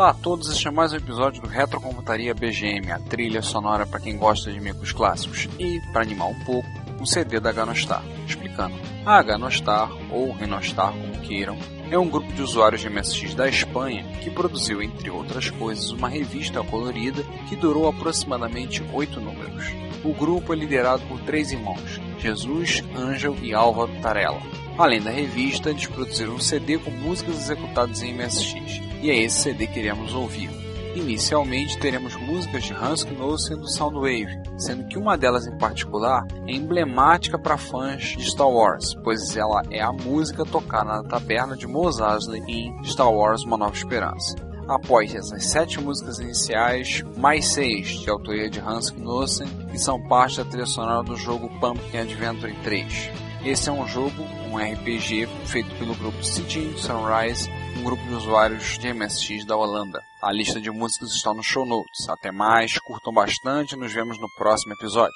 Olá a todos, este é mais um episódio do Retrocomputaria BGM, a trilha sonora para quem gosta de micros clássicos. E, para animar um pouco, um CD da Ganostar. Explicando. A Ganostar, ou Renostar como queiram, é um grupo de usuários de MSX da Espanha que produziu, entre outras coisas, uma revista colorida que durou aproximadamente oito números. O grupo é liderado por três irmãos, Jesus, Ângel e Álvaro Tarella. Além da revista, eles produziram um CD com músicas executadas em MSX, e é esse CD que iremos ouvir. Inicialmente teremos músicas de Hans Knudsen do Soundwave, sendo que uma delas em particular é emblemática para fãs de Star Wars, pois ela é a música tocada na taberna de Mos Eisley em Star Wars Uma Nova Esperança. Após essas sete músicas iniciais, mais seis de autoria de Hans Knudsen, que são parte da trilha sonora do jogo Pumpkin Adventure 3. Esse é um jogo, um RPG, feito pelo grupo City Sunrise um grupo de usuários de MSX da Holanda. A lista de músicas está no show notes. Até mais, curtam bastante e nos vemos no próximo episódio.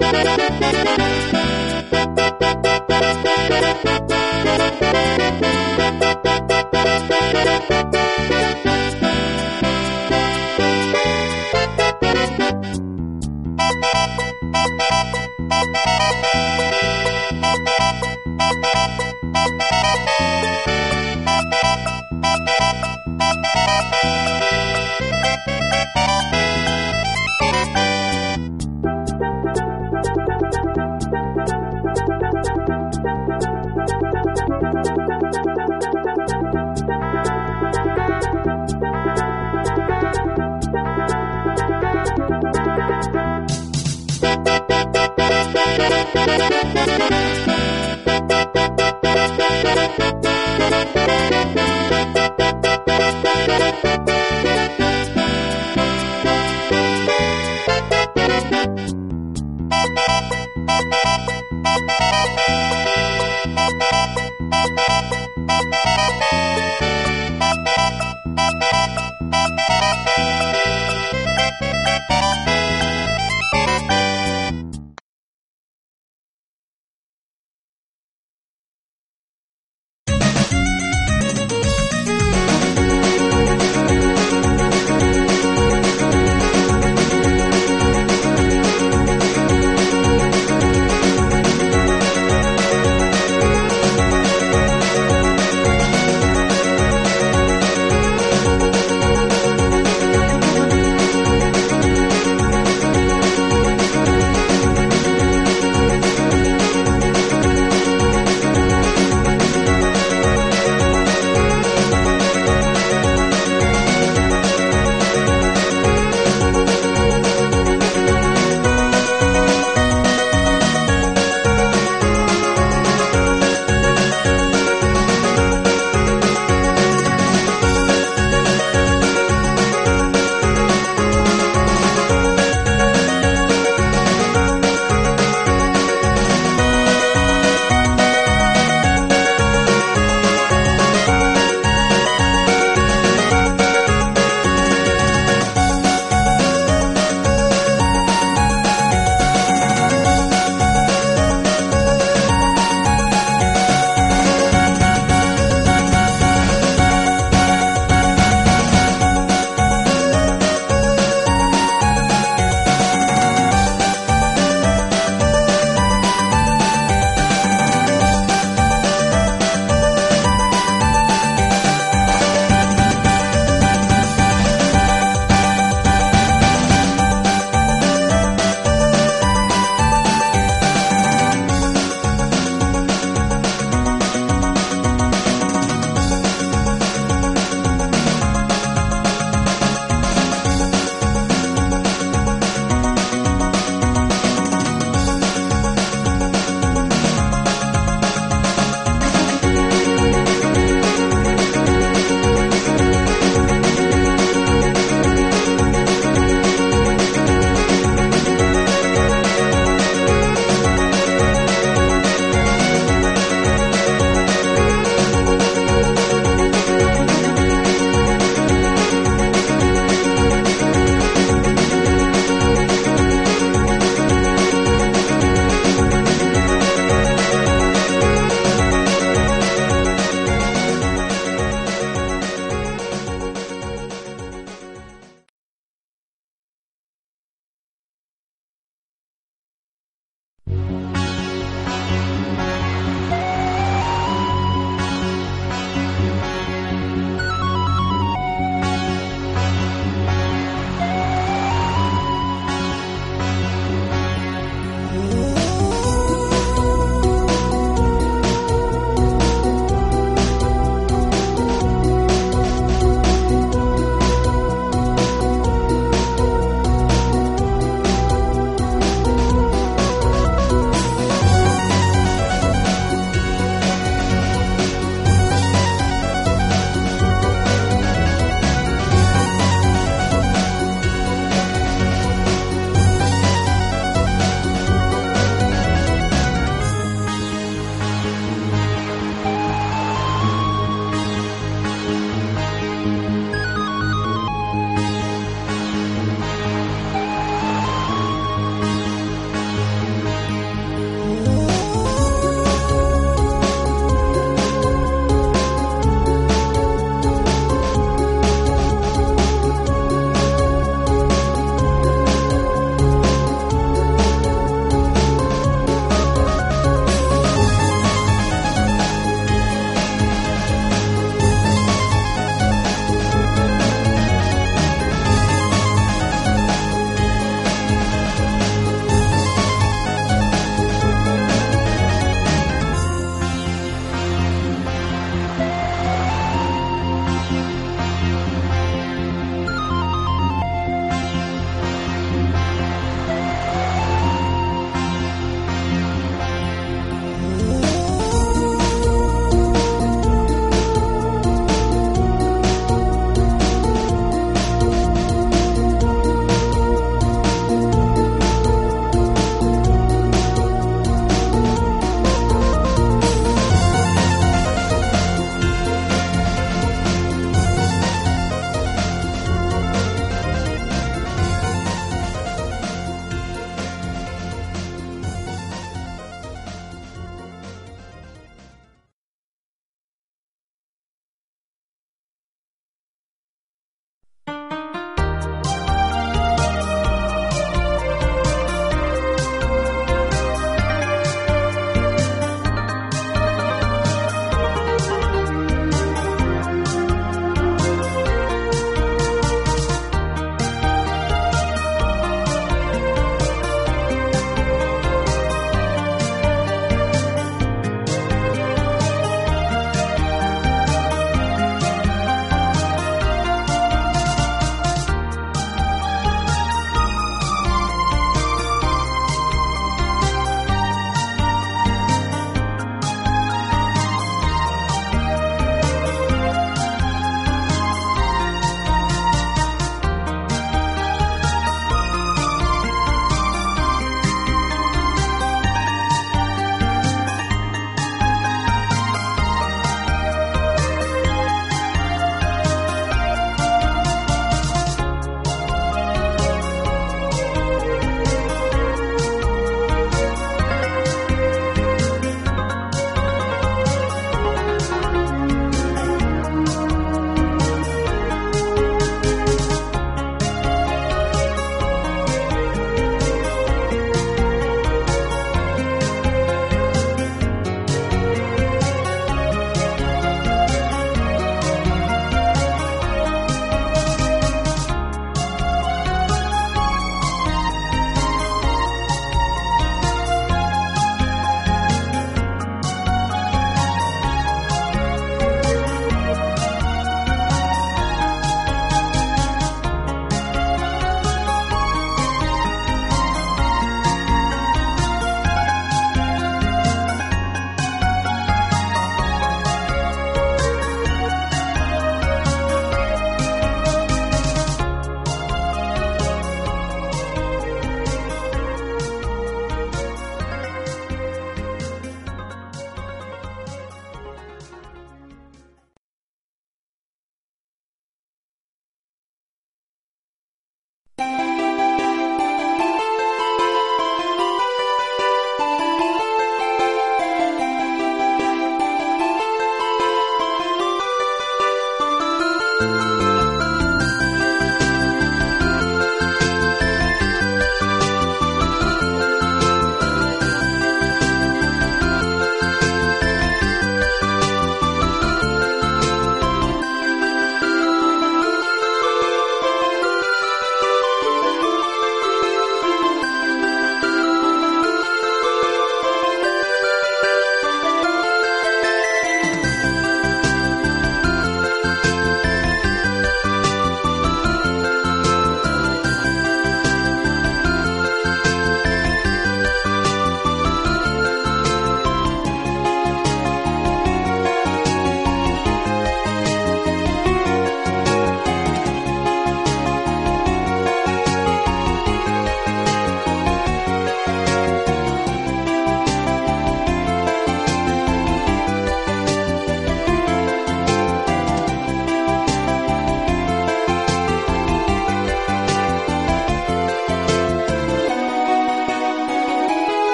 Thank you.